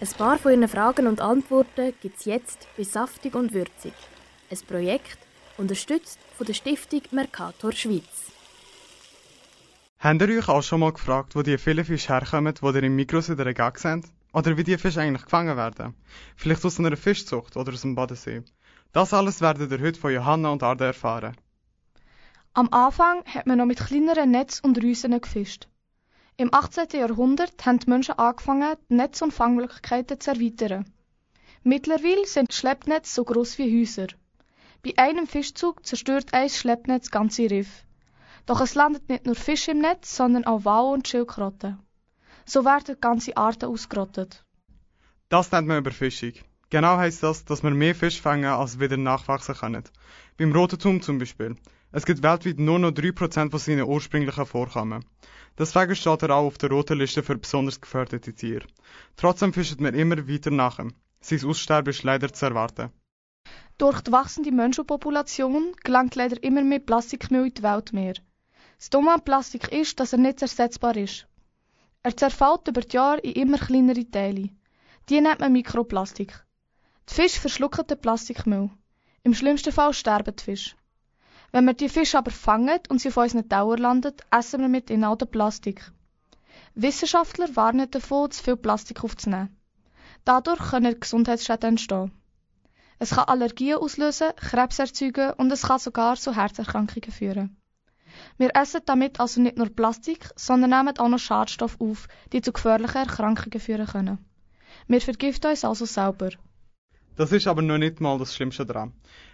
Ein paar von Ihren Fragen und Antworten gibt es jetzt bei Saftig und Würzig. Ein Projekt, unterstützt von der Stiftung Mercator Schweiz. Habt ihr euch auch schon mal gefragt, wo die vielen Fische herkommen, die ihr im Mikros in der Gag seht? Oder wie die Fische eigentlich gefangen werden? Vielleicht aus einer Fischzucht oder aus dem Bodensee. Das alles werdet ihr heute von Johanna und Arda erfahren. Am Anfang hat man noch mit kleineren Netz und Rüsen gefischt. Im 18. Jahrhundert haben die Menschen angefangen, die Netz- und Fangmöglichkeiten zu erweitern. Mittlerweile sind Schleppnetze so groß wie Häuser. Bei einem Fischzug zerstört ein Schleppnetz ganze Riff. Doch es landet nicht nur Fisch im Netz, sondern auch Wal und Schildkröten. So werden ganze Arten ausgerottet. Das nennt man Überfischung. Genau heisst das, dass wir mehr Fisch fangen, als wieder nachwachsen können. Beim Roten Thun zum Beispiel. Es gibt weltweit nur noch 3% von seinen ursprünglichen Vorkommen. Deswegen steht er auch auf der roten Liste für besonders gefährdete Tiere. Trotzdem fischen wir immer weiter nach ihm. Sein Aussterben ist leider zu erwarten. Durch die wachsende Menschenpopulation gelangt leider immer mehr Plastikmüll in die Weltmeer. Das Dumme an Plastik ist, dass er nicht ersetzbar ist. Er zerfällt über die Jahre in immer kleinere Teile. Die nennt man Mikroplastik. Die Fische verschlucken den Plastikmüll. Im schlimmsten Fall sterben die Fische. Wenn wir die Fische aber fangen und sie auf unseren Dauer landen, essen wir mit ihnen auch den Plastik. Wissenschaftler warnen davon, zu viel Plastik aufzunehmen. Dadurch können Gesundheitsschäden entstehen. Es kann Allergien auslösen, Krebs erzeugen und es kann sogar zu Herzerkrankungen führen. Wir essen damit also nicht nur Plastik, sondern nehmen auch noch Schadstoffe auf, die zu gefährlichen Erkrankungen führen können. Wir vergiften uns also selber. Das ist aber noch nicht mal das Schlimmste daran.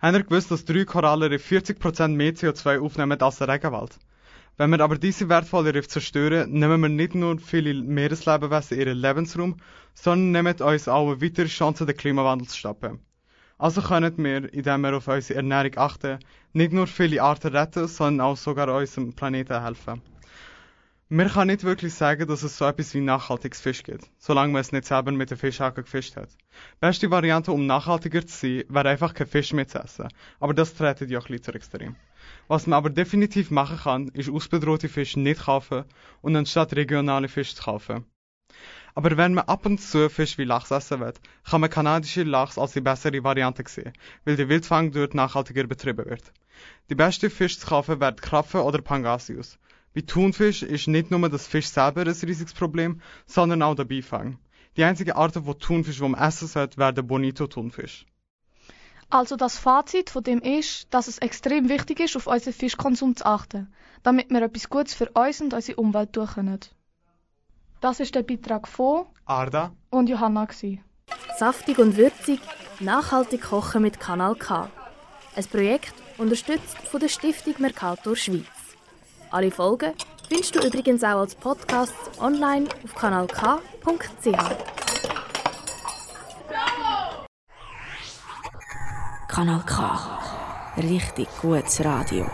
Habt ihr gewusst, dass drei Korallenriffe 40% mehr CO2 aufnehmen als der Regenwald? Wenn wir aber diese wertvollen Riffe zerstören, nehmen wir nicht nur viele Meereslebewesen ihren Lebensraum, sondern nehmen uns auch eine weitere Chance, den Klimawandel zu stoppen. Also können wir, indem wir auf unsere Ernährung achten, nicht nur viele Arten retten, sondern auch sogar unserem Planeten helfen. Man kann nicht wirklich sagen, dass es so etwas wie nachhaltiges Fisch gibt, solange man es nicht selber mit der Fischhacke gefischt hat. Beste Variante, um nachhaltiger zu sein, wäre einfach kein Fisch mehr zu essen. Aber das treten ja ein bisschen zu extrem. Was man aber definitiv machen kann, ist ausbedrohte Fische nicht kaufen und anstatt regionale Fische zu kaufen. Aber wenn man ab und zu Fisch wie Lachs essen will, kann man kanadische Lachs als die bessere Variante sehen, weil der Wildfang dort nachhaltiger betrieben wird. Die beste Fisch zu kaufen werden Krabben oder Pangasius. Bei Thunfisch ist nicht nur das Fisch selber ein riesiges Problem, sondern auch der Beifang. Die einzige Art von Thunfisch, die man essen sollte, wäre der Bonito-Thunfisch. Also das Fazit von dem ist, dass es extrem wichtig ist, auf unseren Fischkonsum zu achten, damit wir etwas Gutes für uns und unsere Umwelt tun können. Das ist der Beitrag von Arda und Johanna. Gewesen. Saftig und würzig, nachhaltig kochen mit Kanal K. Ein Projekt unterstützt von der Stiftung Mercator Schweiz. Alle Folgen findest du übrigens auch als Podcast online auf kanalk.ch. Kanal K. Richtig gutes Radio.